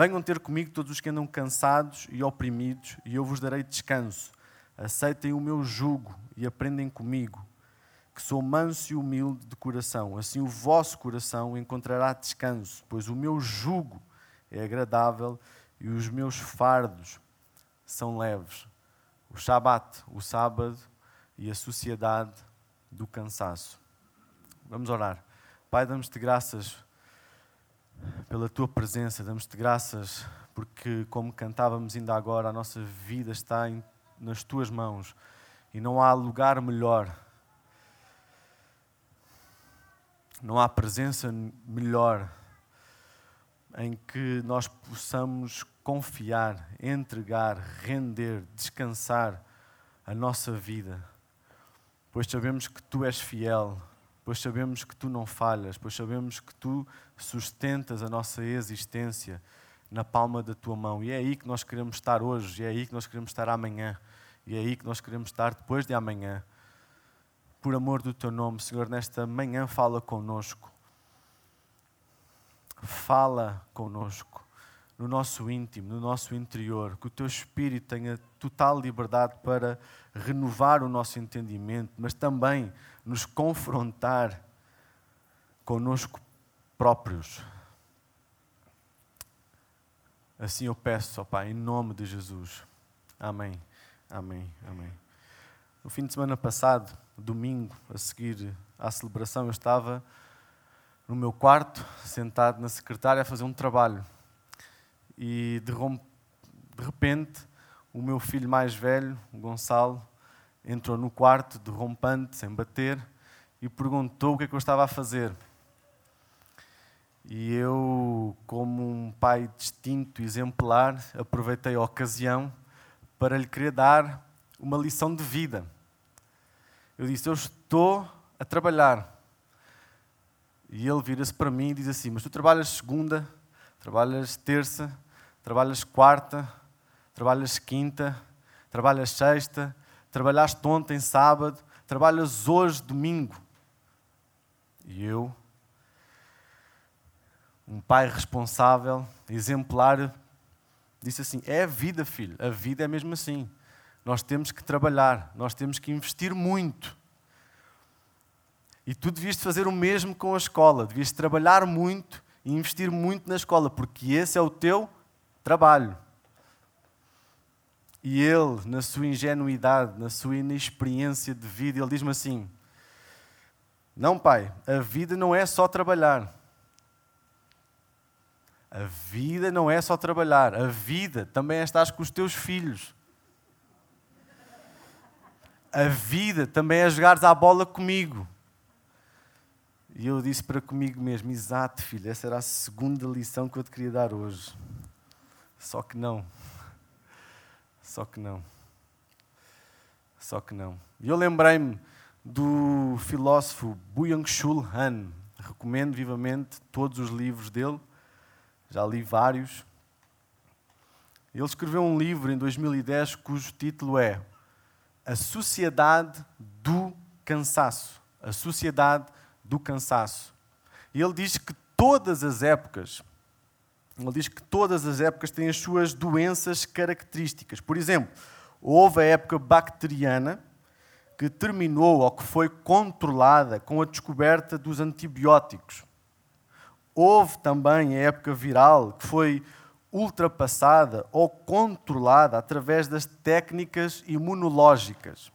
Venham ter comigo todos os que andam cansados e oprimidos, e eu vos darei descanso. Aceitem o meu jugo e aprendem comigo, que sou manso e humilde de coração. Assim o vosso coração encontrará descanso, pois o meu jugo é agradável e os meus fardos são leves. O Shabat, o sábado e a sociedade do cansaço. Vamos orar. Pai, damos-te graças pela tua presença, damos-te graças porque, como cantávamos ainda agora, a nossa vida está em, nas tuas mãos e não há lugar melhor, não há presença melhor em que nós possamos confiar, entregar, render, descansar a nossa vida, pois sabemos que tu és fiel pois sabemos que tu não falhas, pois sabemos que tu sustentas a nossa existência na palma da tua mão. E é aí que nós queremos estar hoje, e é aí que nós queremos estar amanhã, e é aí que nós queremos estar depois de amanhã. Por amor do teu nome, Senhor, nesta manhã fala conosco. Fala conosco no nosso íntimo, no nosso interior, que o teu espírito tenha total liberdade para renovar o nosso entendimento, mas também nos confrontar conosco próprios. Assim eu peço, ó Pai, em nome de Jesus. Amém. Amém. Amém. No fim de semana passado, domingo, a seguir à celebração, eu estava no meu quarto, sentado na secretária, a fazer um trabalho e de, de repente o meu filho mais velho, o Gonçalo, entrou no quarto, derrompante, sem bater, e perguntou o que é que eu estava a fazer. E eu, como um pai distinto, exemplar, aproveitei a ocasião para lhe querer dar uma lição de vida. Eu disse: Eu estou a trabalhar. E ele vira-se para mim e diz assim: Mas tu trabalhas segunda, trabalhas terça, trabalhas quarta, trabalhas quinta, trabalhas sexta, trabalhaste ontem sábado, trabalhas hoje domingo. E eu, um pai responsável, exemplar, disse assim: É a vida, filho, a vida é mesmo assim. Nós temos que trabalhar, nós temos que investir muito. E tu devias fazer o mesmo com a escola, devias trabalhar muito e investir muito na escola, porque esse é o teu trabalho. E ele, na sua ingenuidade, na sua inexperiência de vida, ele diz-me assim: Não, pai, a vida não é só trabalhar. A vida não é só trabalhar, a vida também é estar com os teus filhos. A vida também é jogares à bola comigo. E eu disse para comigo mesmo: Exato, filho, essa era a segunda lição que eu te queria dar hoje. Só que não. Só que não. Só que não. E eu lembrei-me do filósofo Byung-Chul Han. Recomendo vivamente todos os livros dele. Já li vários. Ele escreveu um livro em 2010 cujo título é A Sociedade do Cansaço. A Sociedade do Cansaço. E ele diz que todas as épocas ele diz que todas as épocas têm as suas doenças características. Por exemplo, houve a época bacteriana, que terminou ou que foi controlada com a descoberta dos antibióticos. Houve também a época viral, que foi ultrapassada ou controlada através das técnicas imunológicas.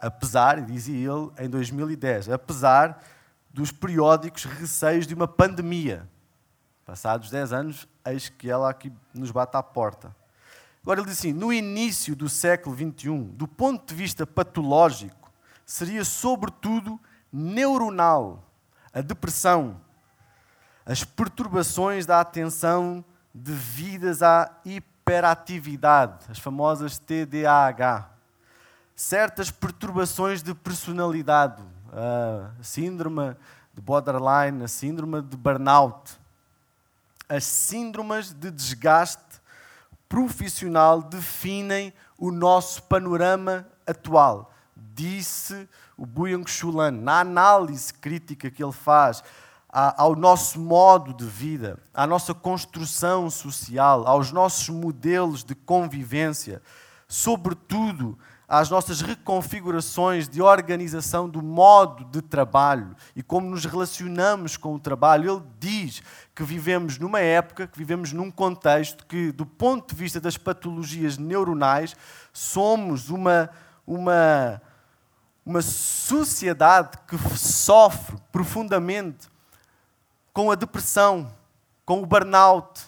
Apesar, dizia ele em 2010, apesar dos periódicos receios de uma pandemia. Passados 10 anos, eis que ela aqui nos bate à porta. Agora ele diz assim: no início do século XXI, do ponto de vista patológico, seria sobretudo neuronal, a depressão, as perturbações da atenção devidas à hiperatividade, as famosas TDAH, certas perturbações de personalidade, a síndrome de borderline, a síndrome de burnout, as síndromes de desgaste profissional definem o nosso panorama atual, disse o Byung-Chul Han. Na análise crítica que ele faz ao nosso modo de vida, à nossa construção social, aos nossos modelos de convivência, sobretudo às nossas reconfigurações de organização do modo de trabalho e como nos relacionamos com o trabalho. Ele diz que vivemos numa época, que vivemos num contexto que, do ponto de vista das patologias neuronais, somos uma, uma, uma sociedade que sofre profundamente com a depressão, com o burnout,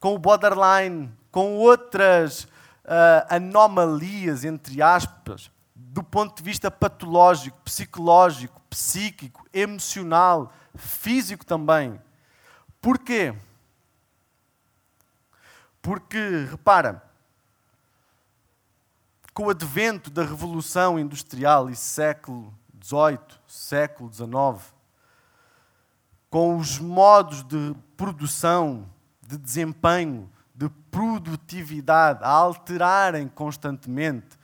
com o borderline, com outras uh, anomalias, entre aspas, do ponto de vista patológico, psicológico, psíquico, emocional, físico também. Porquê? Porque, repara, com o advento da Revolução Industrial e século XVIII, século XIX, com os modos de produção, de desempenho, de produtividade a alterarem constantemente,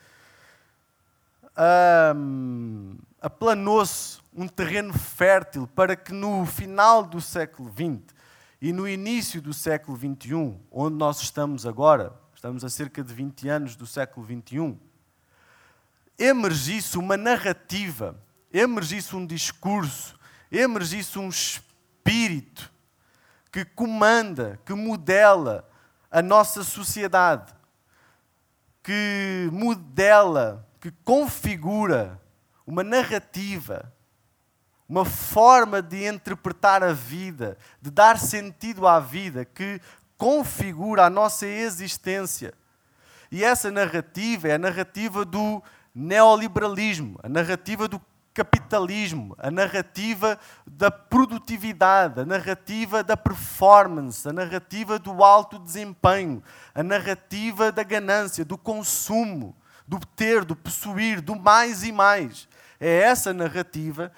um, aplanou-se um terreno fértil para que no final do século XX e no início do século XXI, onde nós estamos agora, estamos a cerca de 20 anos do século XXI, emergisse uma narrativa, emergisse um discurso, emergisse um espírito espírito que comanda, que modela a nossa sociedade, que modela, que configura uma narrativa, uma forma de interpretar a vida, de dar sentido à vida, que configura a nossa existência. E essa narrativa é a narrativa do neoliberalismo, a narrativa do capitalismo, a narrativa da produtividade, a narrativa da performance, a narrativa do alto desempenho, a narrativa da ganância, do consumo, do ter, do possuir, do mais e mais. É essa narrativa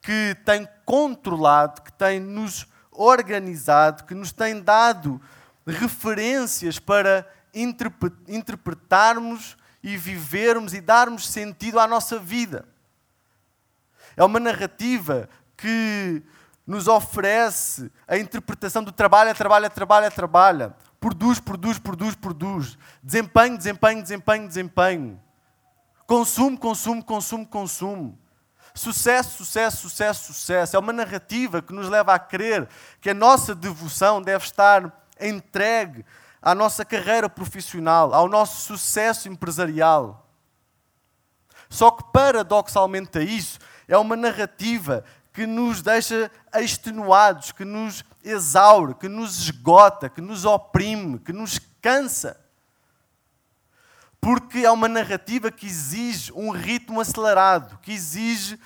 que tem controlado, que tem nos organizado, que nos tem dado referências para interpretarmos e vivermos e darmos sentido à nossa vida. É uma narrativa que nos oferece a interpretação do trabalho, trabalha, trabalha, trabalha. Produz, produz, produz, produz. Desempenho, desempenho, desempenho, desempenho. Consumo, consumo, consumo, consumo. Sucesso, sucesso, sucesso, sucesso. É uma narrativa que nos leva a crer que a nossa devoção deve estar entregue à nossa carreira profissional, ao nosso sucesso empresarial. Só que, paradoxalmente a isso, é uma narrativa que nos deixa extenuados, que nos exaure, que nos esgota, que nos oprime, que nos cansa. Porque é uma narrativa que exige um ritmo acelerado, que exige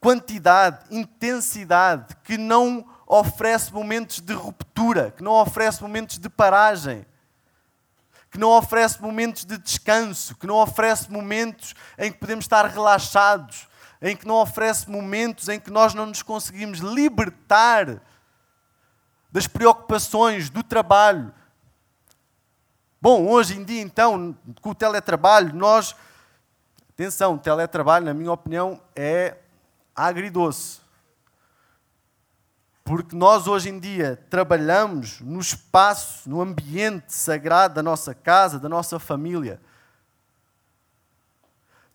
quantidade, intensidade, que não oferece momentos de ruptura, que não oferece momentos de paragem, que não oferece momentos de descanso, que não oferece momentos em que podemos estar relaxados, em que não oferece momentos em que nós não nos conseguimos libertar das preocupações do trabalho. Bom, hoje em dia, então, com o teletrabalho, nós. Atenção, teletrabalho, na minha opinião, é agridoce. Porque nós hoje em dia trabalhamos no espaço, no ambiente sagrado da nossa casa, da nossa família.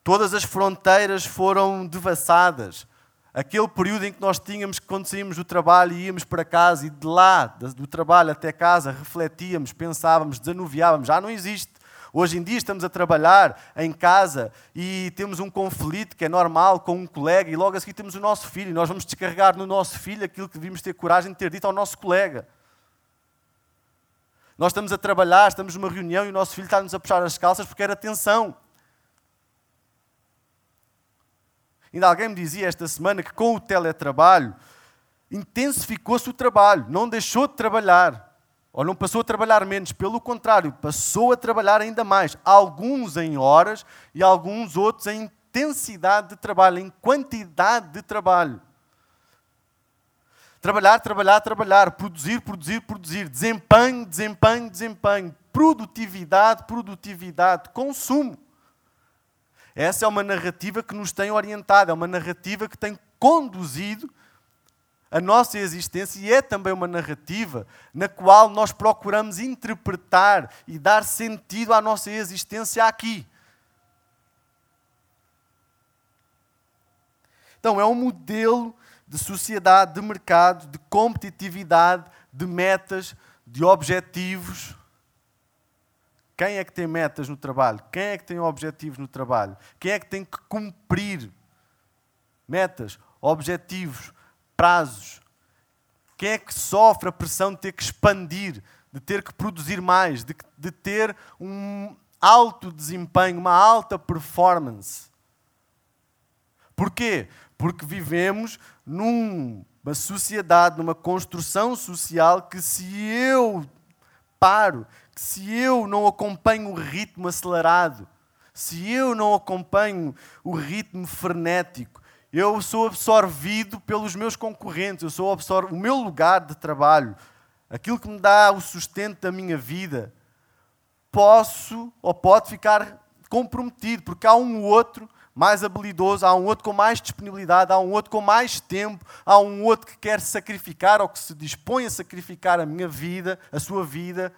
Todas as fronteiras foram devassadas. Aquele período em que nós tínhamos que, quando saímos do trabalho e íamos para casa e de lá, do trabalho até casa, refletíamos, pensávamos, desanuviávamos, já não existe. Hoje em dia estamos a trabalhar em casa e temos um conflito que é normal com um colega e logo a seguir temos o nosso filho e nós vamos descarregar no nosso filho aquilo que devíamos ter coragem de ter dito ao nosso colega. Nós estamos a trabalhar, estamos numa reunião e o nosso filho está-nos a puxar as calças porque era tensão. Ainda alguém me dizia esta semana que com o teletrabalho intensificou-se o trabalho, não deixou de trabalhar. Ou não passou a trabalhar menos, pelo contrário, passou a trabalhar ainda mais. Alguns em horas e alguns outros em intensidade de trabalho, em quantidade de trabalho. Trabalhar, trabalhar, trabalhar, produzir, produzir, produzir, desempenho, desempenho, desempenho, produtividade, produtividade, consumo. Essa é uma narrativa que nos tem orientado, é uma narrativa que tem conduzido a nossa existência e é também uma narrativa na qual nós procuramos interpretar e dar sentido à nossa existência aqui. Então, é um modelo de sociedade, de mercado, de competitividade, de metas, de objetivos. Quem é que tem metas no trabalho? Quem é que tem objetivos no trabalho? Quem é que tem que cumprir metas, objetivos, prazos? Quem é que sofre a pressão de ter que expandir, de ter que produzir mais, de, de ter um alto desempenho, uma alta performance? Porquê? Porque vivemos numa sociedade, numa construção social que se eu paro, se eu não acompanho o ritmo acelerado, se eu não acompanho o ritmo frenético, eu sou absorvido pelos meus concorrentes, eu sou absorvido, o meu lugar de trabalho, aquilo que me dá o sustento da minha vida, posso ou pode ficar comprometido, porque há um outro mais habilidoso, há um outro com mais disponibilidade, há um outro com mais tempo, há um outro que quer sacrificar ou que se dispõe a sacrificar a minha vida, a sua vida,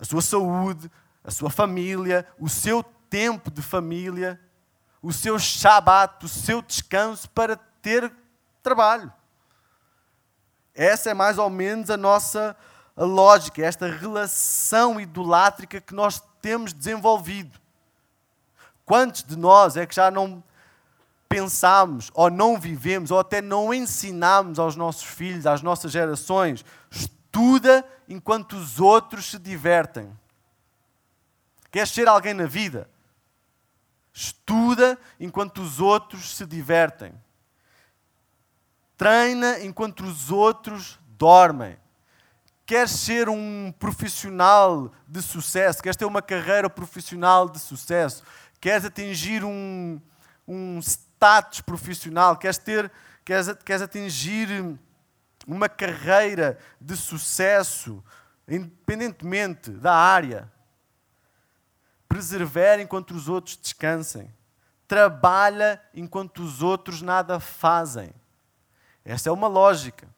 a sua saúde, a sua família, o seu tempo de família, o seu shabat, o seu descanso para ter trabalho. Essa é mais ou menos a nossa lógica, esta relação idolátrica que nós temos desenvolvido. Quantos de nós é que já não pensamos, ou não vivemos, ou até não ensinamos aos nossos filhos, às nossas gerações, estuda enquanto os outros se divertem? Queres ser alguém na vida? Estuda enquanto os outros se divertem. Treina enquanto os outros dormem. Queres ser um profissional de sucesso? Queres ter uma carreira profissional de sucesso? queres atingir um, um status profissional, queres, ter, queres, queres atingir uma carreira de sucesso, independentemente da área. Persevera enquanto os outros descansem. Trabalha enquanto os outros nada fazem. Essa é uma lógica.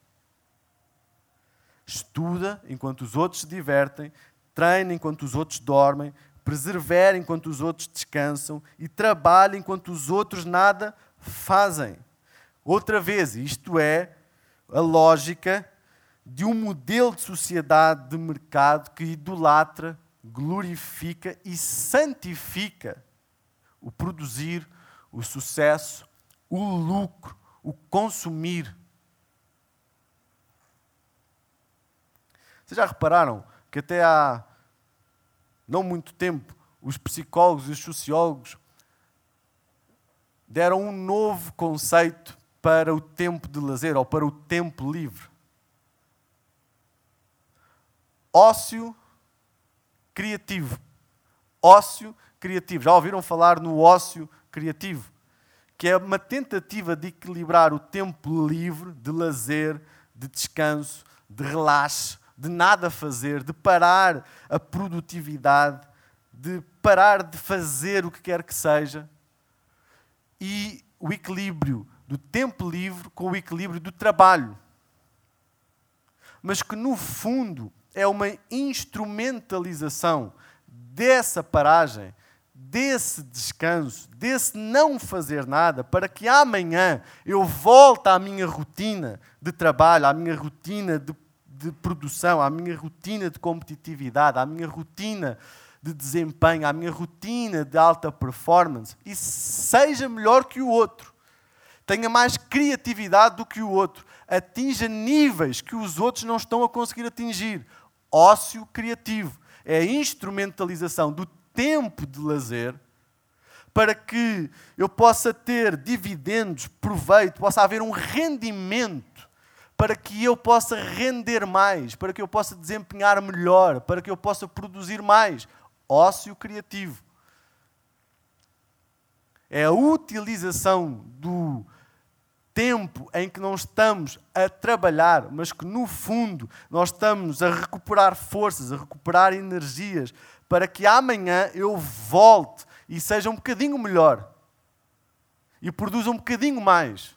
Estuda enquanto os outros se divertem, treina enquanto os outros dormem, persevera enquanto os outros descansam e trabalha enquanto os outros nada fazem. Outra vez, isto é a lógica de um modelo de sociedade de mercado que idolatra, glorifica e santifica o produzir, o sucesso, o lucro, o consumir. Vocês já repararam que até há não muito tempo, os psicólogos e os sociólogos deram um novo conceito para o tempo de lazer ou para o tempo livre. Ócio criativo. Ócio criativo. Já ouviram falar no ócio criativo? Que é uma tentativa de equilibrar o tempo livre de lazer, de descanso, de relaxe, de nada fazer, de parar a produtividade, de parar de fazer o que quer que seja, e o equilíbrio do tempo livre com o equilíbrio do trabalho. Mas que no fundo é uma instrumentalização dessa paragem, desse descanso, desse não fazer nada, para que amanhã eu volte à minha rotina de trabalho, à minha rotina de de produção, à minha rotina de competitividade, à minha rotina de desempenho, à minha rotina de alta performance e seja melhor que o outro. Tenha mais criatividade do que o outro. Atinja níveis que os outros não estão a conseguir atingir. Ócio criativo é a instrumentalização do tempo de lazer para que eu possa ter dividendos, proveito, possa haver um rendimento para que eu possa render mais, para que eu possa desempenhar melhor, para que eu possa produzir mais. Ócio criativo. É a utilização do tempo em que não estamos a trabalhar, mas que no fundo nós estamos a recuperar forças, a recuperar energias, para que amanhã eu volte e seja um bocadinho melhor e produza um bocadinho mais.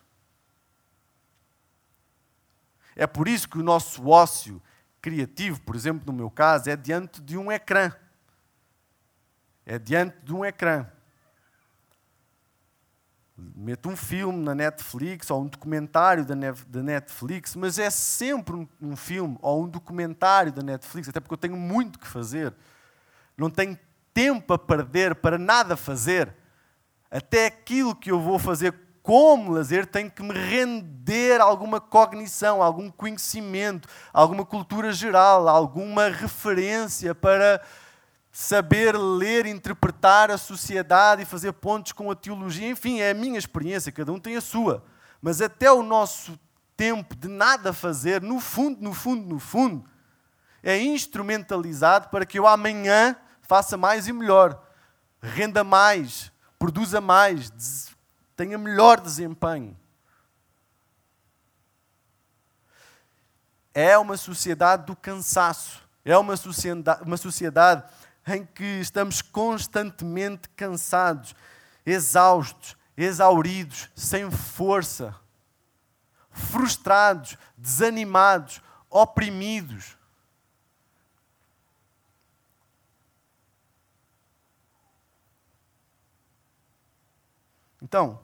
É por isso que o nosso ócio criativo, por exemplo, no meu caso, é diante de um ecrã. É diante de um ecrã. Meto um filme na Netflix ou um documentário da Netflix, mas é sempre um filme ou um documentário da Netflix, até porque eu tenho muito que fazer. Não tenho tempo a perder para nada fazer. Até aquilo que eu vou fazer como lazer tem que me render alguma cognição, algum conhecimento, alguma cultura geral, alguma referência para saber ler, interpretar a sociedade e fazer pontos com a teologia. Enfim, é a minha experiência, cada um tem a sua. Mas até o nosso tempo de nada fazer, no fundo, no fundo, no fundo, é instrumentalizado para que eu amanhã faça mais e melhor, renda mais, produza mais, tenha melhor desempenho. É uma sociedade do cansaço. É uma sociedade, uma sociedade em que estamos constantemente cansados, exaustos, exauridos, sem força, frustrados, desanimados, oprimidos. Então,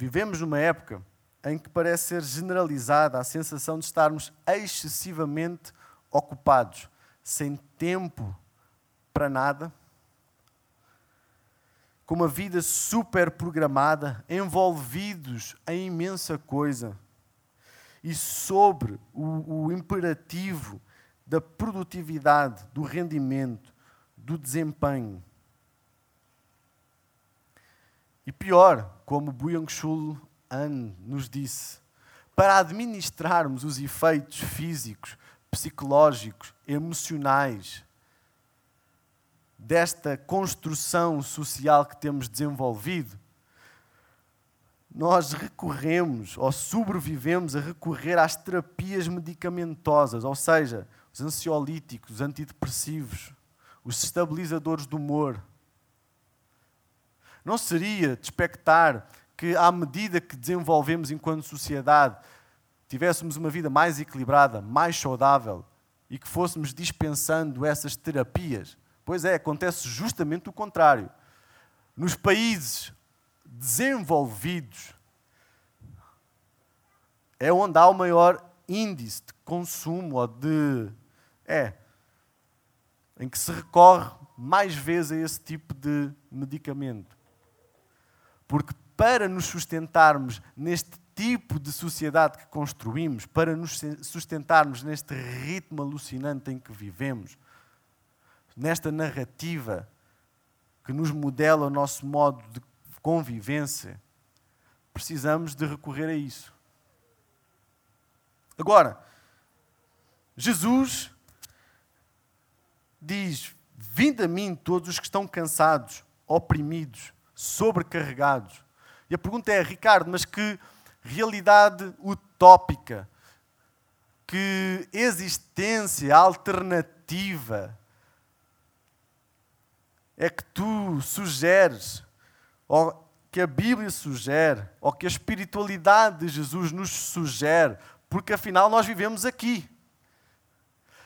Vivemos numa época em que parece ser generalizada a sensação de estarmos excessivamente ocupados, sem tempo para nada, com uma vida super programada, envolvidos em imensa coisa e sobre o, o imperativo da produtividade, do rendimento, do desempenho. E pior, como Byung-Chul An nos disse, para administrarmos os efeitos físicos, psicológicos, emocionais desta construção social que temos desenvolvido, nós recorremos ou sobrevivemos a recorrer às terapias medicamentosas, ou seja, os ansiolíticos, os antidepressivos, os estabilizadores do humor, não seria de expectar que, à medida que desenvolvemos enquanto sociedade, tivéssemos uma vida mais equilibrada, mais saudável e que fôssemos dispensando essas terapias? Pois é, acontece justamente o contrário. Nos países desenvolvidos é onde há o maior índice de consumo ou de. É. Em que se recorre mais vezes a esse tipo de medicamento. Porque para nos sustentarmos neste tipo de sociedade que construímos, para nos sustentarmos neste ritmo alucinante em que vivemos, nesta narrativa que nos modela o nosso modo de convivência, precisamos de recorrer a isso. Agora, Jesus diz: Vinde a mim todos os que estão cansados, oprimidos sobrecarregados. E a pergunta é, Ricardo, mas que realidade utópica, que existência alternativa é que tu sugeres, ou que a Bíblia sugere, ou que a espiritualidade de Jesus nos sugere, porque afinal nós vivemos aqui.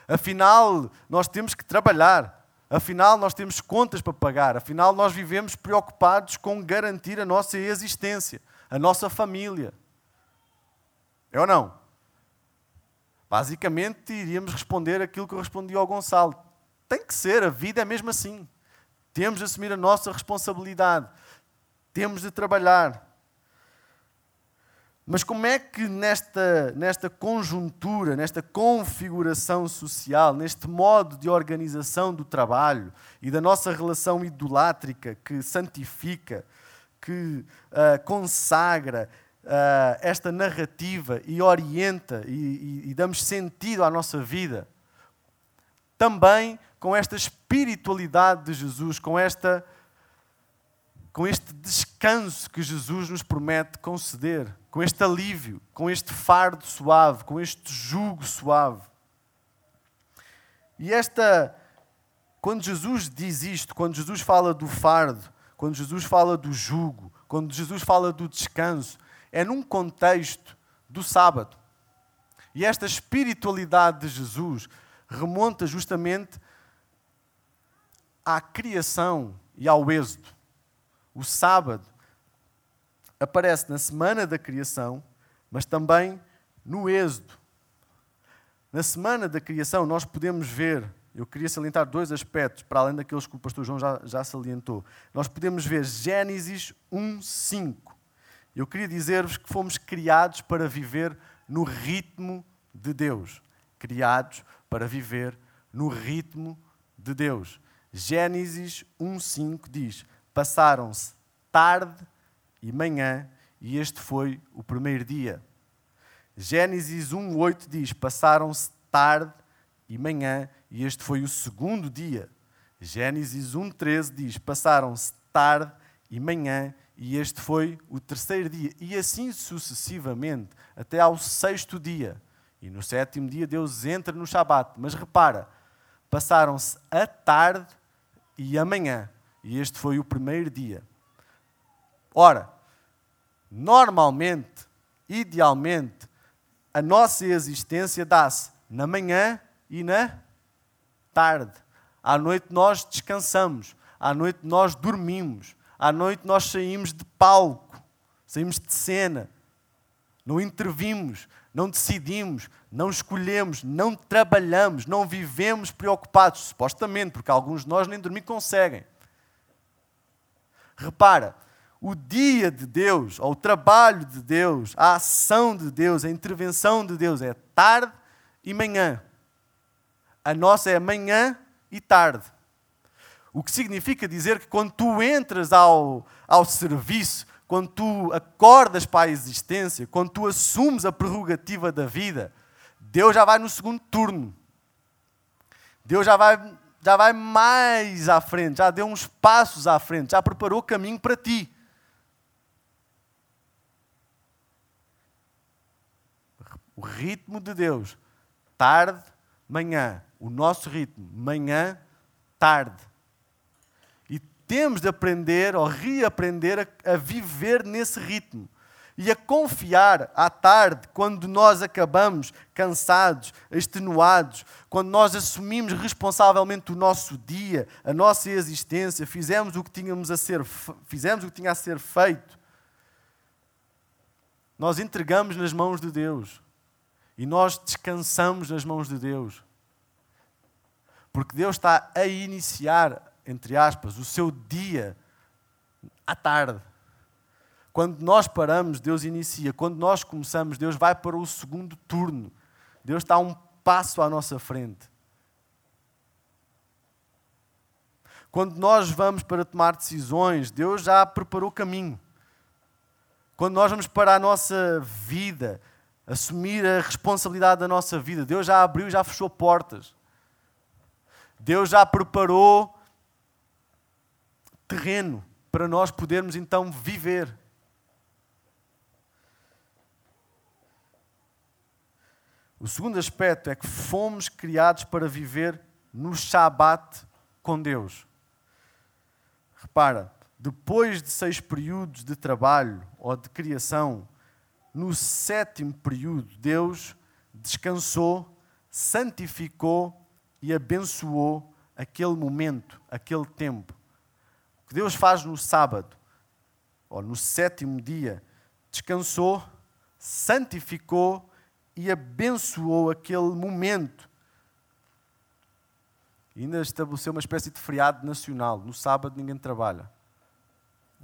Afinal, nós temos que trabalhar. Afinal, nós temos contas para pagar. Afinal, nós vivemos preocupados com garantir a nossa existência, a nossa família. É ou não? Basicamente, iríamos responder aquilo que eu respondi ao Gonçalo. Tem que ser, a vida é mesmo assim. Temos de assumir a nossa responsabilidade. Temos de trabalhar. Mas como é que nesta, nesta conjuntura, nesta configuração social, neste modo de organização do trabalho e da nossa relação idolátrica que santifica, que uh, consagra uh, esta narrativa e orienta e, e, e damos sentido à nossa vida, também com esta espiritualidade de Jesus, com esta com este descanso que Jesus nos promete conceder, com este alívio, com este fardo suave, com este jugo suave. E esta, quando Jesus diz isto, quando Jesus fala do fardo, quando Jesus fala do jugo, quando Jesus fala do descanso, é num contexto do sábado. E esta espiritualidade de Jesus remonta justamente à criação e ao êxodo. O sábado aparece na semana da criação, mas também no êxodo. Na semana da criação, nós podemos ver, eu queria salientar dois aspectos, para além daqueles que o pastor João já, já salientou. Nós podemos ver Gênesis 1:5. Eu queria dizer-vos que fomos criados para viver no ritmo de Deus. Criados para viver no ritmo de Deus. Gênesis 1:5 diz: Passaram-se tarde e manhã, e este foi o primeiro dia. Gênesis 1:8 diz: Passaram-se tarde e manhã, e este foi o segundo dia. Gênesis 1:13 diz: Passaram-se tarde e manhã, e este foi o terceiro dia. E assim sucessivamente, até ao sexto dia. E no sétimo dia Deus entra no Shabat. Mas repara, passaram-se a tarde e a manhã. E este foi o primeiro dia. Ora, normalmente, idealmente, a nossa existência dá-se na manhã e na tarde. À noite nós descansamos, à noite nós dormimos, à noite nós saímos de palco, saímos de cena, não intervimos, não decidimos, não escolhemos, não trabalhamos, não vivemos preocupados, supostamente, porque alguns de nós nem dormir conseguem. Repara, o dia de Deus, ou o trabalho de Deus, a ação de Deus, a intervenção de Deus é tarde e manhã. A nossa é manhã e tarde. O que significa dizer que quando tu entras ao, ao serviço, quando tu acordas para a existência, quando tu assumes a prerrogativa da vida, Deus já vai no segundo turno. Deus já vai, já vai mais à frente, já deu uns passos à frente, já preparou o caminho para ti. O ritmo de Deus, tarde, manhã. O nosso ritmo, manhã, tarde. Temos de aprender ou reaprender a, a viver nesse ritmo e a confiar à tarde, quando nós acabamos cansados, extenuados, quando nós assumimos responsavelmente o nosso dia, a nossa existência, fizemos o que tínhamos a ser, fizemos o que tinha a ser feito, nós entregamos nas mãos de Deus. E nós descansamos nas mãos de Deus. Porque Deus está a iniciar, entre aspas, o seu dia à tarde. Quando nós paramos, Deus inicia. Quando nós começamos, Deus vai para o segundo turno. Deus está um passo à nossa frente. Quando nós vamos para tomar decisões, Deus já preparou o caminho. Quando nós vamos para a nossa vida, assumir a responsabilidade da nossa vida. Deus já abriu, já fechou portas. Deus já preparou terreno para nós podermos então viver. O segundo aspecto é que fomos criados para viver no Shabat com Deus. Repara, depois de seis períodos de trabalho ou de criação, no sétimo período, Deus descansou, santificou e abençoou aquele momento, aquele tempo. Que Deus faz no sábado, ou no sétimo dia, descansou, santificou e abençoou aquele momento. E ainda estabeleceu uma espécie de feriado nacional. No sábado ninguém trabalha.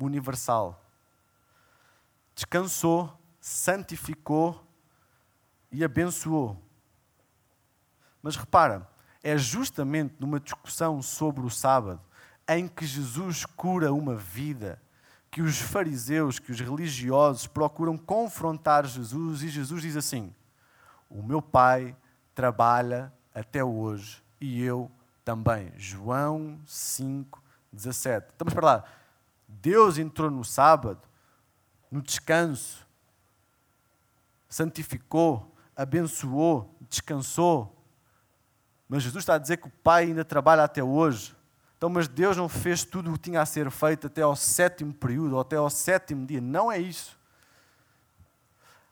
Universal. Descansou, santificou e abençoou. Mas repara, é justamente numa discussão sobre o sábado em que Jesus cura uma vida que os fariseus, que os religiosos procuram confrontar Jesus e Jesus diz assim: O meu pai trabalha até hoje e eu também. João 5, 17. Estamos para lá. Deus entrou no sábado, no descanso, santificou, abençoou, descansou. Mas Jesus está a dizer que o Pai ainda trabalha até hoje. Então, mas Deus não fez tudo o que tinha a ser feito até ao sétimo período, ou até ao sétimo dia. Não é isso.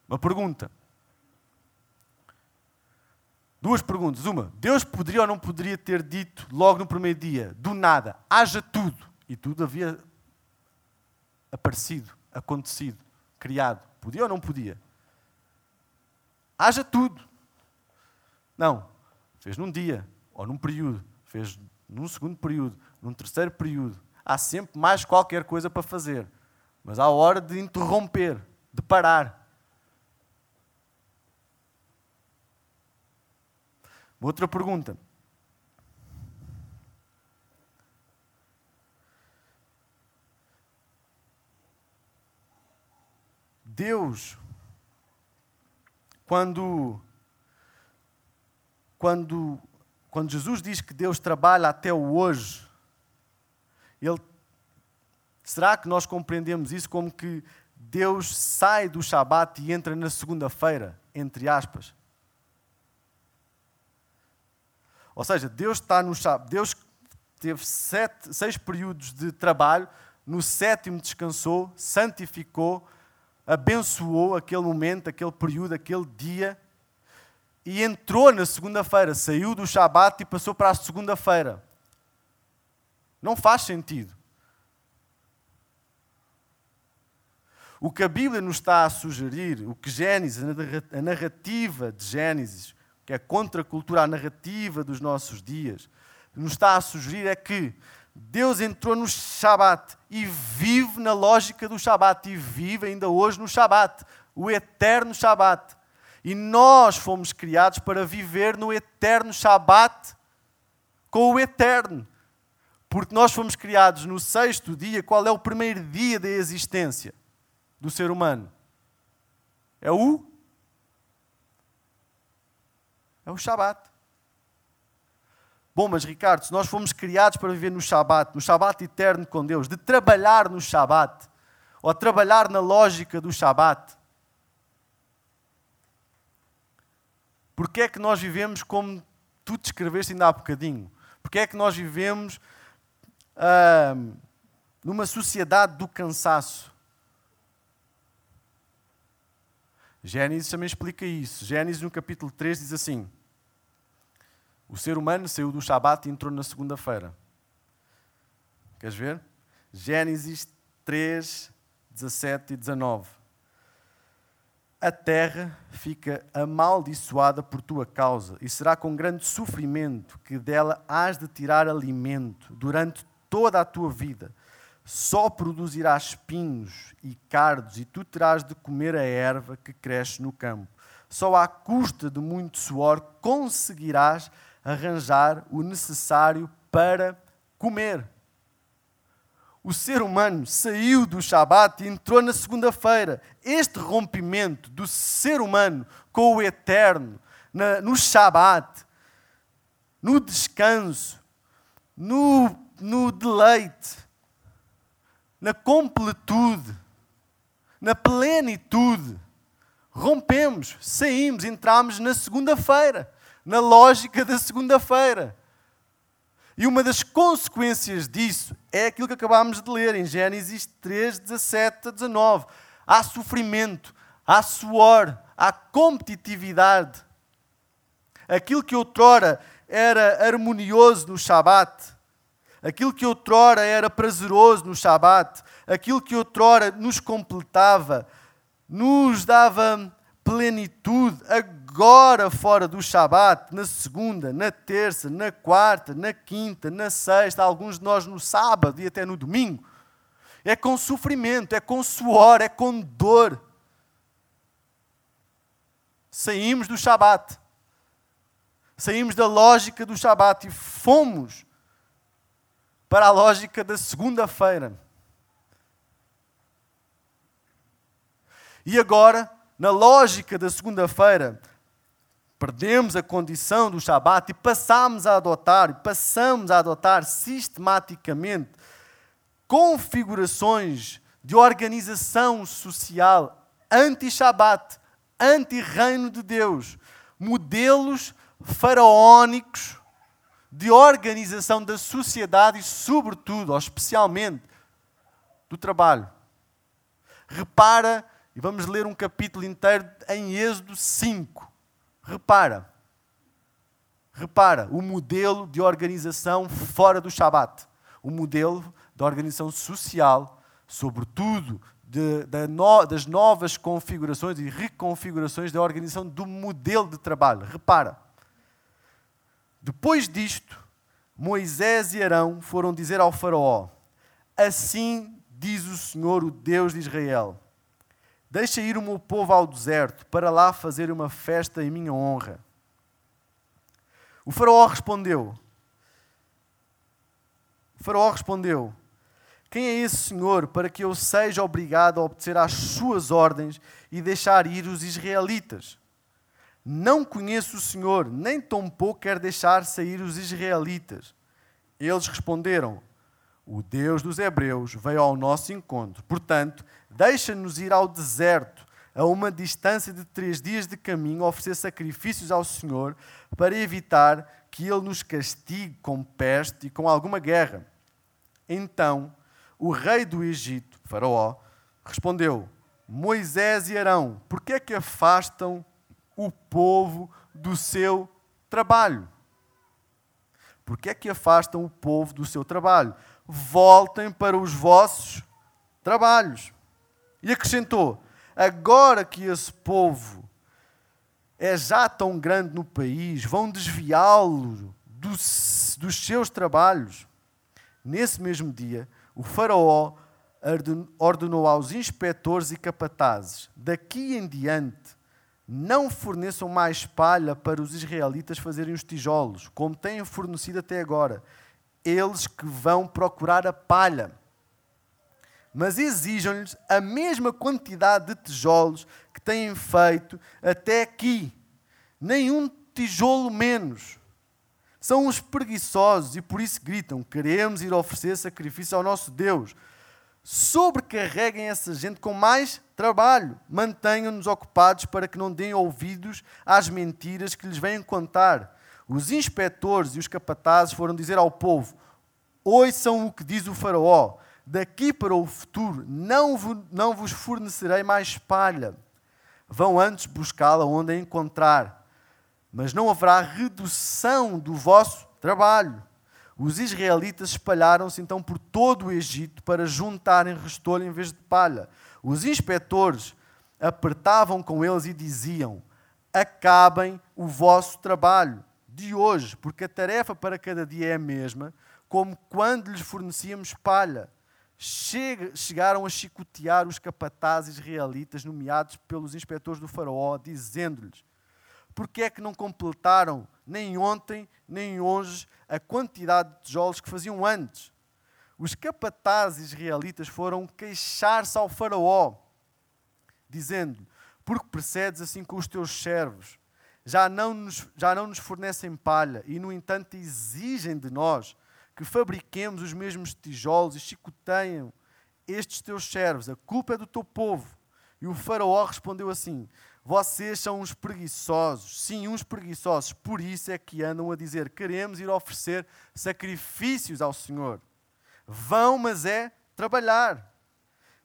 Uma pergunta. Duas perguntas. Uma, Deus poderia ou não poderia ter dito logo no primeiro dia, do nada, haja tudo. E tudo havia aparecido, acontecido, criado. Podia ou não podia? Haja tudo. Não. Fez num dia, ou num período. Fez num segundo período, num terceiro período. Há sempre mais qualquer coisa para fazer. Mas há hora de interromper, de parar. Outra pergunta. Deus, quando, quando, quando Jesus diz que Deus trabalha até o hoje, ele, será que nós compreendemos isso como que Deus sai do Shabat e entra na segunda-feira, entre aspas? Ou seja, Deus está no Deus teve sete, seis períodos de trabalho, no sétimo descansou, santificou, abençoou aquele momento, aquele período, aquele dia e entrou na segunda-feira, saiu do Shabat e passou para a segunda-feira. Não faz sentido. O que a Bíblia nos está a sugerir, o que Gênesis, a narrativa de Gênesis, que é contra a cultura, a narrativa dos nossos dias, nos está a sugerir é que Deus entrou no Shabat e vive na lógica do Shabat e vive ainda hoje no Shabat, o eterno Shabat. E nós fomos criados para viver no eterno Shabat com o eterno. Porque nós fomos criados no sexto dia. Qual é o primeiro dia da existência do ser humano? É o é o Shabat. Bom, mas Ricardo, se nós fomos criados para viver no Shabat, no Shabat eterno com Deus, de trabalhar no Shabat, ou trabalhar na lógica do Shabat, porque é que nós vivemos como tu descreveste ainda há bocadinho? Porque é que nós vivemos numa sociedade do cansaço? Gênesis também explica isso. Gênesis no capítulo 3 diz assim: o ser humano saiu do Shabat e entrou na segunda-feira. Queres ver? Gênesis 3, 17 e 19. A terra fica amaldiçoada por tua causa, e será com grande sofrimento que dela has de tirar alimento durante toda a tua vida. Só produzirás espinhos e cardos, e tu terás de comer a erva que cresce no campo. Só à custa de muito suor conseguirás arranjar o necessário para comer. O ser humano saiu do Shabat e entrou na segunda-feira. Este rompimento do ser humano com o eterno, na, no Shabat, no descanso, no, no deleite, na completude, na plenitude, rompemos, saímos, entramos na segunda-feira na lógica da segunda-feira. E uma das consequências disso é aquilo que acabámos de ler em Gênesis 3, 17 a 19. Há sofrimento, há suor, há competitividade. Aquilo que outrora era harmonioso no Shabat, aquilo que outrora era prazeroso no Shabat, aquilo que outrora nos completava, nos dava plenitude, agora fora do Shabat, na segunda, na terça, na quarta, na quinta, na sexta, alguns de nós no sábado e até no domingo. É com sofrimento, é com suor, é com dor. Saímos do Shabat. Saímos da lógica do Shabat e fomos para a lógica da segunda-feira. E agora na lógica da segunda-feira, perdemos a condição do Shabat e passamos a adotar, passamos a adotar sistematicamente configurações de organização social anti-Shabat, anti-reino de Deus, modelos faraónicos de organização da sociedade e, sobretudo, ou especialmente, do trabalho. Repara E vamos ler um capítulo inteiro em Êxodo 5. Repara. Repara o modelo de organização fora do Shabat. O modelo de organização social, sobretudo de, de no, das novas configurações e reconfigurações da organização do modelo de trabalho. Repara. Depois disto, Moisés e Arão foram dizer ao Faraó: Assim diz o Senhor, o Deus de Israel: Deixa ir o meu povo ao deserto para lá fazer uma festa em minha honra. O Faraó respondeu: O Faraó respondeu: Quem é esse Senhor para que eu seja obrigado a obedecer às suas ordens e deixar ir os israelitas? Não conheço o Senhor, nem tampouco quer deixar sair os israelitas. Eles responderam: O Deus dos Hebreus veio ao nosso encontro. Portanto, deixa-nos ir ao deserto, a uma distância de três dias de caminho, oferecer sacrifícios ao Senhor, para evitar que Ele nos castigue com peste e com alguma guerra. Então, o rei do Egito, Faraó, respondeu: Moisés e Arão, por que é que afastam o povo do seu trabalho. Por que é que afastam o povo do seu trabalho? Voltem para os vossos trabalhos. E acrescentou: agora que esse povo é já tão grande no país, vão desviá-lo dos, dos seus trabalhos. Nesse mesmo dia, o Faraó ordenou aos inspetores e capatazes: daqui em diante, não forneçam mais palha para os israelitas fazerem os tijolos, como têm fornecido até agora. Eles que vão procurar a palha. Mas exijam-lhes a mesma quantidade de tijolos que têm feito até aqui. Nenhum tijolo menos. São uns preguiçosos e por isso gritam: queremos ir oferecer sacrifício ao nosso Deus sobrecarreguem essa gente com mais trabalho. Mantenham-nos ocupados para que não deem ouvidos às mentiras que lhes vêm contar. Os inspectores e os capatazes foram dizer ao povo: Ouçam o que diz o Faraó. Daqui para o futuro não, não vos fornecerei mais palha. Vão antes buscá-la onde a encontrar. Mas não haverá redução do vosso trabalho os israelitas espalharam-se então por todo o Egito para juntarem restolho em vez de palha. Os inspetores apertavam com eles e diziam: Acabem o vosso trabalho de hoje, porque a tarefa para cada dia é a mesma, como quando lhes fornecíamos palha. Chegaram a chicotear os capatazes israelitas nomeados pelos inspetores do Faraó, dizendo-lhes: Por que é que não completaram nem ontem, nem hoje a quantidade de tijolos que faziam antes. Os capatazes israelitas foram queixar-se ao Faraó, dizendo: Porque procedes assim com os teus servos? Já não, nos, já não nos fornecem palha e, no entanto, exigem de nós que fabriquemos os mesmos tijolos e chicoteiam estes teus servos. A culpa é do teu povo. E o Faraó respondeu assim: vocês são uns preguiçosos, sim, uns preguiçosos. Por isso é que andam a dizer: queremos ir oferecer sacrifícios ao Senhor. Vão, mas é trabalhar.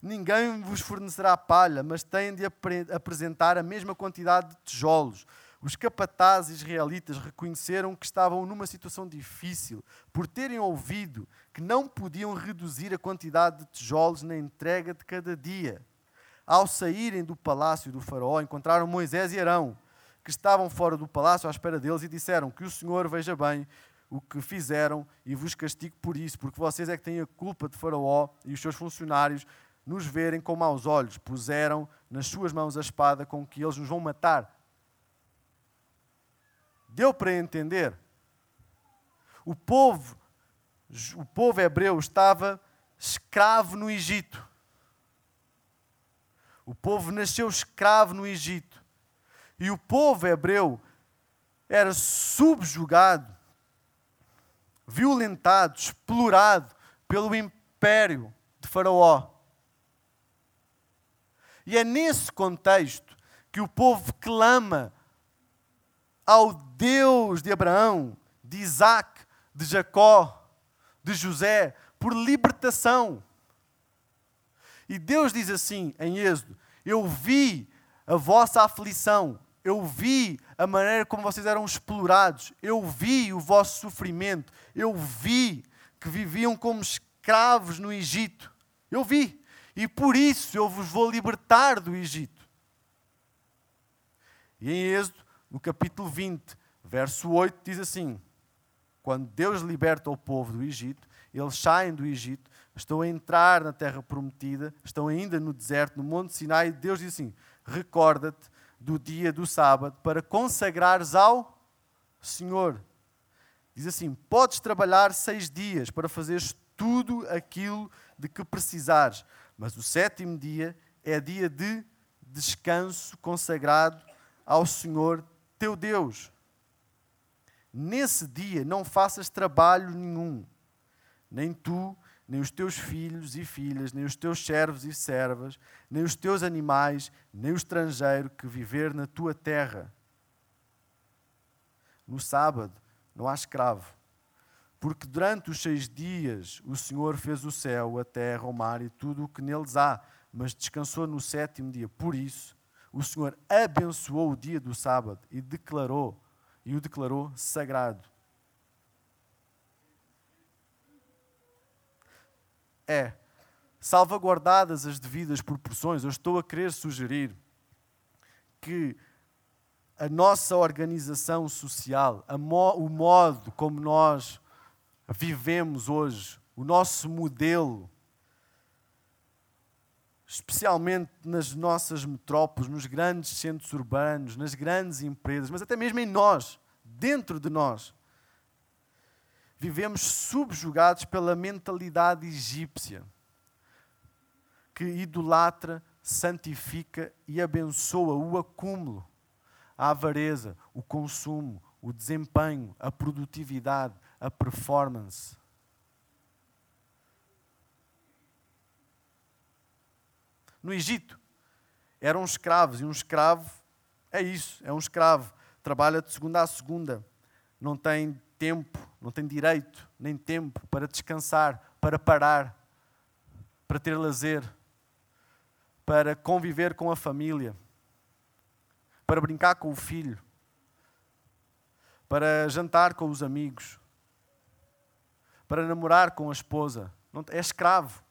Ninguém vos fornecerá palha, mas têm de apresentar a mesma quantidade de tijolos. Os capatazes israelitas reconheceram que estavam numa situação difícil por terem ouvido que não podiam reduzir a quantidade de tijolos na entrega de cada dia. Ao saírem do palácio do Faraó, encontraram Moisés e Arão, que estavam fora do palácio à espera deles, e disseram: Que o Senhor veja bem o que fizeram e vos castigue por isso, porque vocês é que têm a culpa de Faraó e os seus funcionários nos verem com maus olhos. Puseram nas suas mãos a espada com que eles nos vão matar. Deu para entender? O povo, o povo hebreu estava escravo no Egito. O povo nasceu escravo no Egito. E o povo hebreu era subjugado, violentado, explorado pelo império de Faraó. E é nesse contexto que o povo clama ao Deus de Abraão, de Isaac, de Jacó, de José, por libertação. E Deus diz assim em Êxodo: Eu vi a vossa aflição, eu vi a maneira como vocês eram explorados, eu vi o vosso sofrimento, eu vi que viviam como escravos no Egito. Eu vi. E por isso eu vos vou libertar do Egito. E em Êxodo, no capítulo 20, verso 8, diz assim: Quando Deus liberta o povo do Egito, eles saem do Egito, estão a entrar na terra prometida, estão ainda no deserto, no Monte Sinai, e Deus diz assim: Recorda-te do dia do sábado para consagrares ao Senhor. Diz assim: Podes trabalhar seis dias para fazeres tudo aquilo de que precisares, mas o sétimo dia é dia de descanso consagrado ao Senhor teu Deus. Nesse dia não faças trabalho nenhum, nem tu, nem os teus filhos e filhas, nem os teus servos e servas, nem os teus animais, nem o estrangeiro que viver na tua terra. No sábado não há escravo, porque durante os seis dias o Senhor fez o céu, a terra, o mar e tudo o que neles há, mas descansou no sétimo dia. Por isso, o Senhor abençoou o dia do sábado e declarou, e o declarou sagrado. É, salvaguardadas as devidas proporções, eu estou a querer sugerir que a nossa organização social, mo o modo como nós vivemos hoje, o nosso modelo, especialmente nas nossas metrópoles, nos grandes centros urbanos, nas grandes empresas, mas até mesmo em nós, dentro de nós, vivemos subjugados pela mentalidade egípcia que idolatra, santifica e abençoa o acúmulo, a avareza, o consumo, o desempenho, a produtividade, a performance. No Egito, eram escravos, e um escravo é isso, é um escravo. Trabalha de segunda a segunda, não tem tempo, não tem direito, nem tempo para descansar, para parar, para ter lazer, para conviver com a família, para brincar com o filho, para jantar com os amigos para namorar com a esposa. É escravo.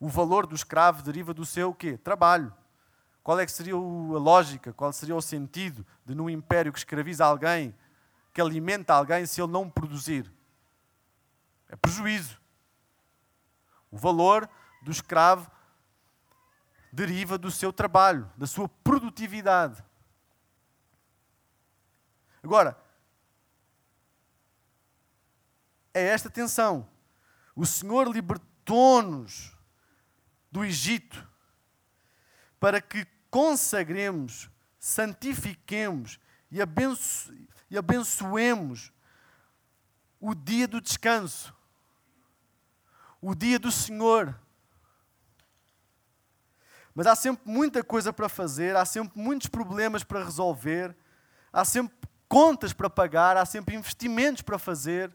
O valor do escravo deriva do seu quê? Trabalho. Qual é que seria a lógica, qual seria o sentido de num império que escraviza alguém, que alimenta alguém se ele não produzir? É prejuízo. O valor do escravo deriva do seu trabalho, da sua produtividade. Agora, é esta tensão. O Senhor libertou-nos do Egito para que consagremos, santifiquemos e, abenço e abençoemos o dia do descanso, o dia do Senhor. Mas há sempre muita coisa para fazer, há sempre muitos problemas para resolver, há sempre contas para pagar, há sempre investimentos para fazer.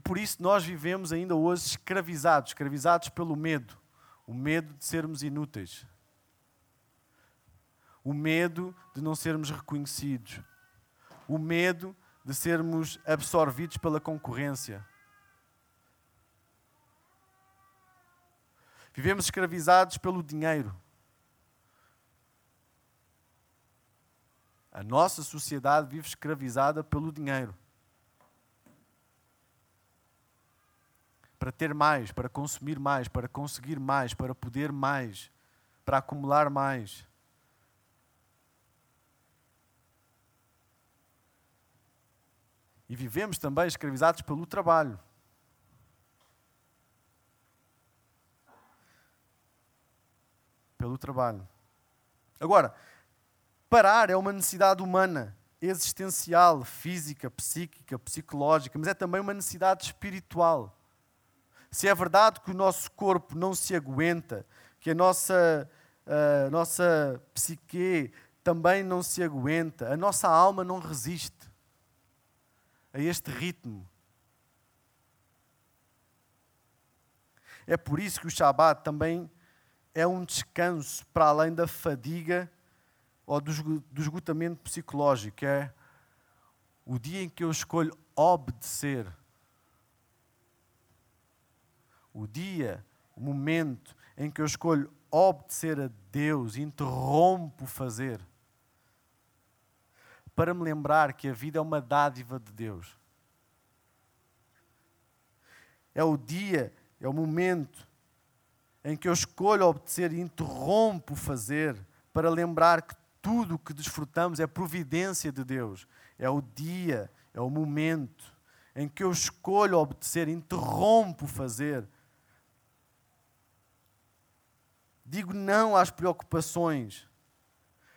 E por isso nós vivemos ainda hoje escravizados escravizados pelo medo o medo de sermos inúteis, o medo de não sermos reconhecidos, o medo de sermos absorvidos pela concorrência. Vivemos escravizados pelo dinheiro. A nossa sociedade vive escravizada pelo dinheiro. Para ter mais, para consumir mais, para conseguir mais, para poder mais, para acumular mais. E vivemos também escravizados pelo trabalho. Pelo trabalho. Agora, parar é uma necessidade humana, existencial, física, psíquica, psicológica, mas é também uma necessidade espiritual se é verdade que o nosso corpo não se aguenta, que a nossa, a nossa psique também não se aguenta, a nossa alma não resiste a este ritmo. É por isso que o Shabat também é um descanso para além da fadiga ou do esgotamento psicológico. É o dia em que eu escolho obedecer o dia, o momento em que eu escolho obedecer a Deus, interrompo fazer, para me lembrar que a vida é uma dádiva de Deus. É o dia, é o momento em que eu escolho obedecer e interrompo fazer para lembrar que tudo o que desfrutamos é providência de Deus. É o dia, é o momento em que eu escolho obedecer, interrompo fazer. Digo não às preocupações.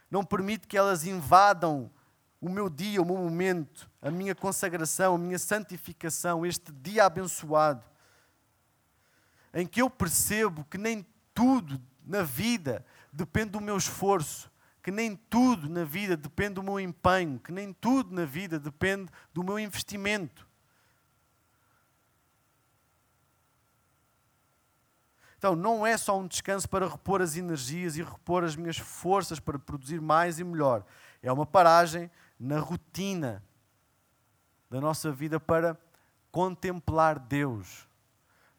Não permito que elas invadam o meu dia, o meu momento, a minha consagração, a minha santificação, este dia abençoado, em que eu percebo que nem tudo na vida depende do meu esforço, que nem tudo na vida depende do meu empenho, que nem tudo na vida depende do meu investimento. Então, não é só um descanso para repor as energias e repor as minhas forças para produzir mais e melhor. É uma paragem na rotina da nossa vida para contemplar Deus,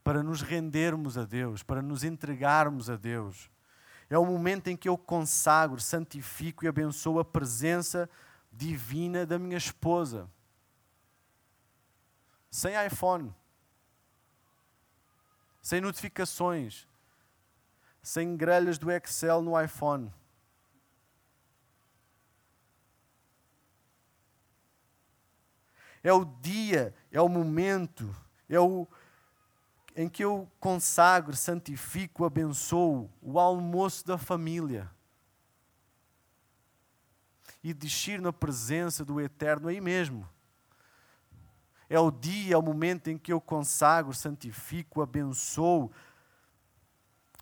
para nos rendermos a Deus, para nos entregarmos a Deus. É o momento em que eu consagro, santifico e abençoo a presença divina da minha esposa. Sem iPhone, sem notificações, sem grelhas do Excel no iPhone é o dia, é o momento, é o em que eu consagro, santifico, abençoo o almoço da família. E descer na presença do Eterno aí mesmo. É o dia, é o momento em que eu consagro, santifico, abençoo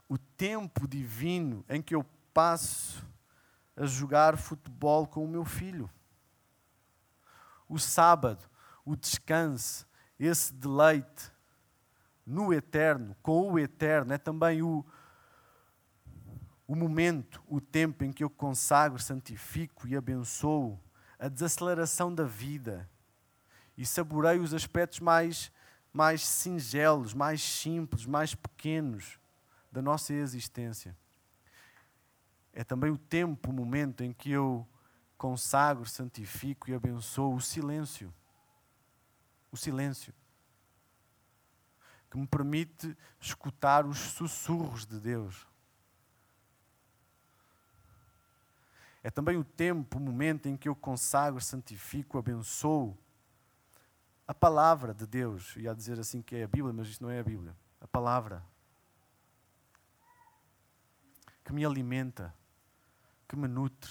o tempo divino em que eu passo a jogar futebol com o meu filho. O sábado o descanso, esse deleite no eterno, com o eterno, é também o, o momento, o tempo em que eu consagro, santifico e abençoo a desaceleração da vida e saboreio os aspectos mais, mais singelos, mais simples, mais pequenos da nossa existência. É também o tempo, o momento em que eu consagro, santifico e abençoo o silêncio o silêncio, que me permite escutar os sussurros de Deus. É também o tempo, o momento em que eu consagro, santifico, abençoo a palavra de Deus. Ia dizer assim que é a Bíblia, mas isto não é a Bíblia. A palavra que me alimenta, que me nutre,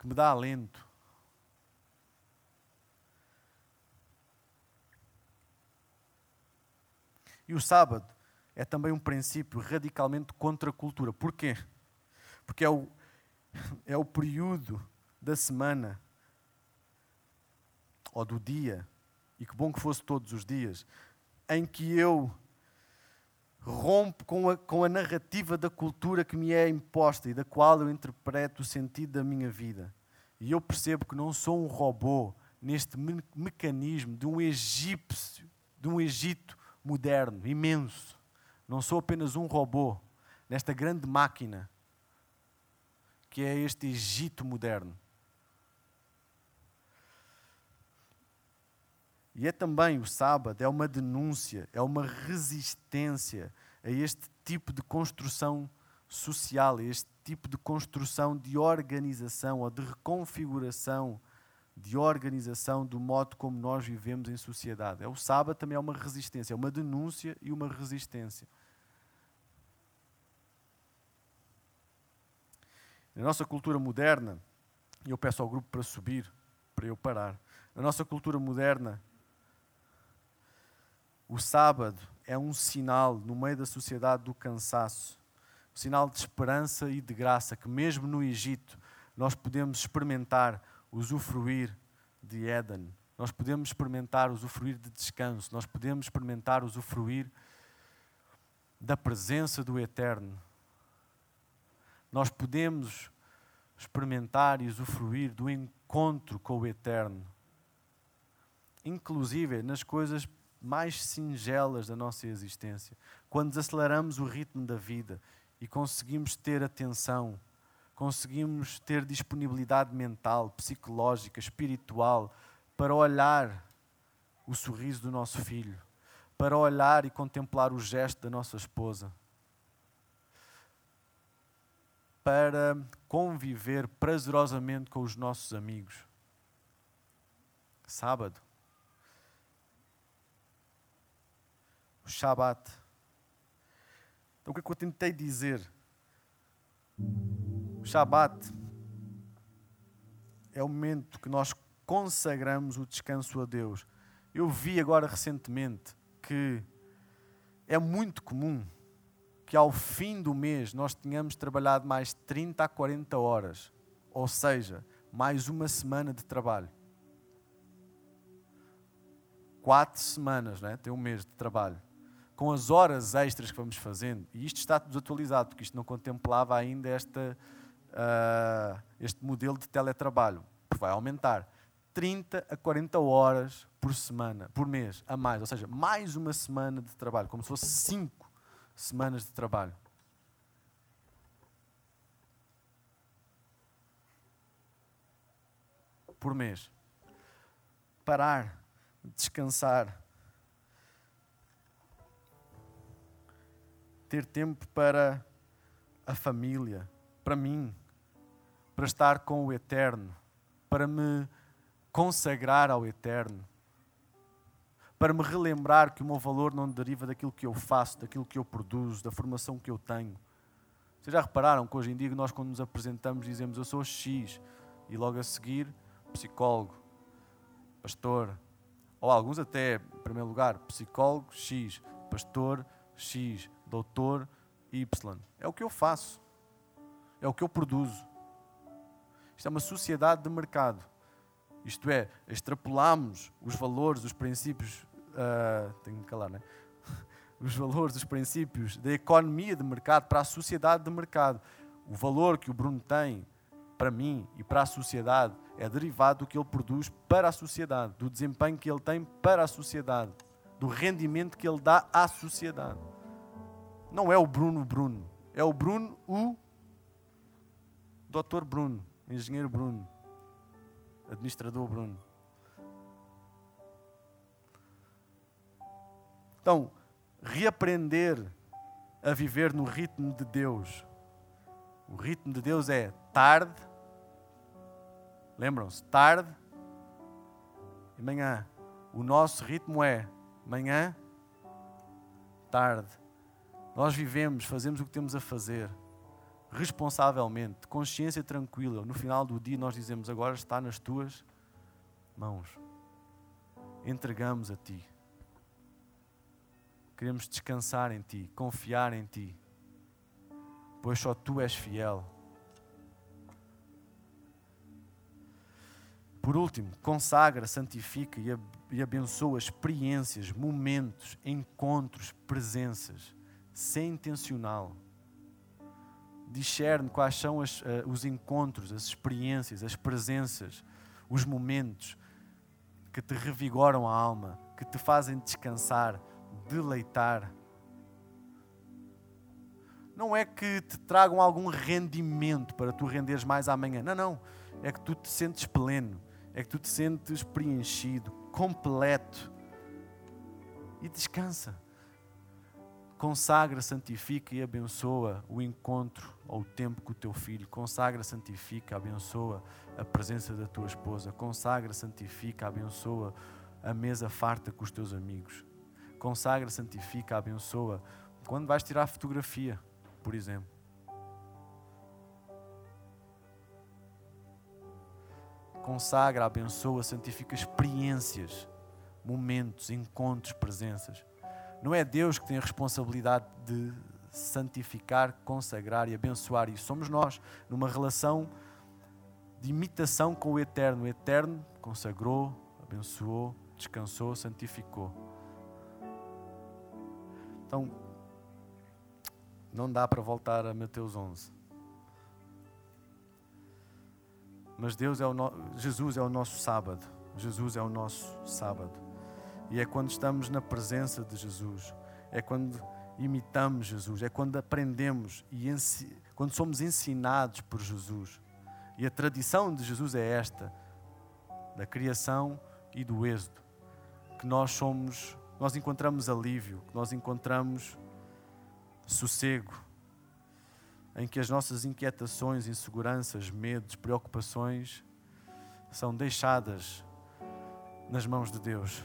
que me dá alento. E o sábado é também um princípio radicalmente contra a cultura. Porquê? Porque é o, é o período da semana ou do dia, e que bom que fosse todos os dias, em que eu rompo com a, com a narrativa da cultura que me é imposta e da qual eu interpreto o sentido da minha vida. E eu percebo que não sou um robô neste me mecanismo de um egípcio, de um Egito moderno, imenso. Não sou apenas um robô nesta grande máquina que é este Egito moderno. E é também o sábado, é uma denúncia, é uma resistência a este tipo de construção social, a este tipo de construção de organização ou de reconfiguração de organização do modo como nós vivemos em sociedade. É o sábado também é uma resistência, é uma denúncia e uma resistência. Na nossa cultura moderna, e eu peço ao grupo para subir, para eu parar. Na nossa cultura moderna, o sábado é um sinal no meio da sociedade do cansaço, um sinal de esperança e de graça que mesmo no Egito nós podemos experimentar usufruir de Éden, nós podemos experimentar usufruir de descanso, nós podemos experimentar usufruir da presença do Eterno. Nós podemos experimentar e usufruir do encontro com o Eterno, inclusive nas coisas mais singelas da nossa existência, quando desaceleramos o ritmo da vida e conseguimos ter atenção, conseguimos ter disponibilidade mental, psicológica, espiritual para olhar o sorriso do nosso filho, para olhar e contemplar o gesto da nossa esposa, para conviver prazerosamente com os nossos amigos. Sábado. O Shabat. Então o que é que eu tentei dizer? O Shabat é o momento que nós consagramos o descanso a Deus. Eu vi agora recentemente que é muito comum que ao fim do mês nós tenhamos trabalhado mais 30 a 40 horas, ou seja, mais uma semana de trabalho. Quatro semanas, né? tem um mês de trabalho. Com as horas extras que vamos fazendo, e isto está desatualizado, porque isto não contemplava ainda esta, uh, este modelo de teletrabalho, que vai aumentar. 30 a 40 horas por semana, por mês, a mais. Ou seja, mais uma semana de trabalho, como se fosse 5 semanas de trabalho. Por mês. Parar, descansar. Ter tempo para a família, para mim, para estar com o Eterno, para me consagrar ao eterno, para me relembrar que o meu valor não deriva daquilo que eu faço, daquilo que eu produzo, da formação que eu tenho. Vocês já repararam que hoje em dia nós quando nos apresentamos dizemos eu sou X e logo a seguir psicólogo, pastor, ou alguns até, em primeiro lugar, psicólogo X, pastor X, doutor Y. É o que eu faço. É o que eu produzo. Isto é uma sociedade de mercado. Isto é, extrapolamos os valores, os princípios. Uh, tenho que calar, não é? Os valores, os princípios da economia de mercado para a sociedade de mercado. O valor que o Bruno tem para mim e para a sociedade é derivado do que ele produz para a sociedade, do desempenho que ele tem para a sociedade, do rendimento que ele dá à sociedade. Não é o Bruno Bruno, é o Bruno o Dr. Bruno, engenheiro Bruno administrador Bruno. Então, reaprender a viver no ritmo de Deus. O ritmo de Deus é tarde, lembram-se, tarde e manhã. O nosso ritmo é manhã, tarde. Nós vivemos, fazemos o que temos a fazer responsavelmente, consciência tranquila. No final do dia, nós dizemos: Agora está nas tuas mãos. Entregamos a ti. Queremos descansar em ti, confiar em ti, pois só tu és fiel. Por último, consagra, santifica e abençoa experiências, momentos, encontros, presenças, sem intencional discerne quais são as, uh, os encontros, as experiências, as presenças, os momentos que te revigoram a alma, que te fazem descansar, deleitar. Não é que te tragam algum rendimento para tu renderes mais amanhã. Não, não. É que tu te sentes pleno, é que tu te sentes preenchido, completo. E descansa consagra, santifica e abençoa o encontro ou o tempo com o teu filho. Consagra, santifica, abençoa a presença da tua esposa. Consagra, santifica, abençoa a mesa farta com os teus amigos. Consagra, santifica, abençoa quando vais tirar fotografia, por exemplo. Consagra, abençoa, santifica experiências, momentos, encontros, presenças. Não é Deus que tem a responsabilidade de santificar, consagrar e abençoar isso. Somos nós, numa relação de imitação com o Eterno. O Eterno consagrou, abençoou, descansou, santificou. Então, não dá para voltar a Mateus 11. Mas Deus é o no... Jesus é o nosso sábado. Jesus é o nosso sábado. E é quando estamos na presença de Jesus, é quando imitamos Jesus, é quando aprendemos e quando somos ensinados por Jesus. E a tradição de Jesus é esta, da criação e do êxodo, que nós somos, nós encontramos alívio, que nós encontramos sossego, em que as nossas inquietações, inseguranças, medos, preocupações são deixadas nas mãos de Deus.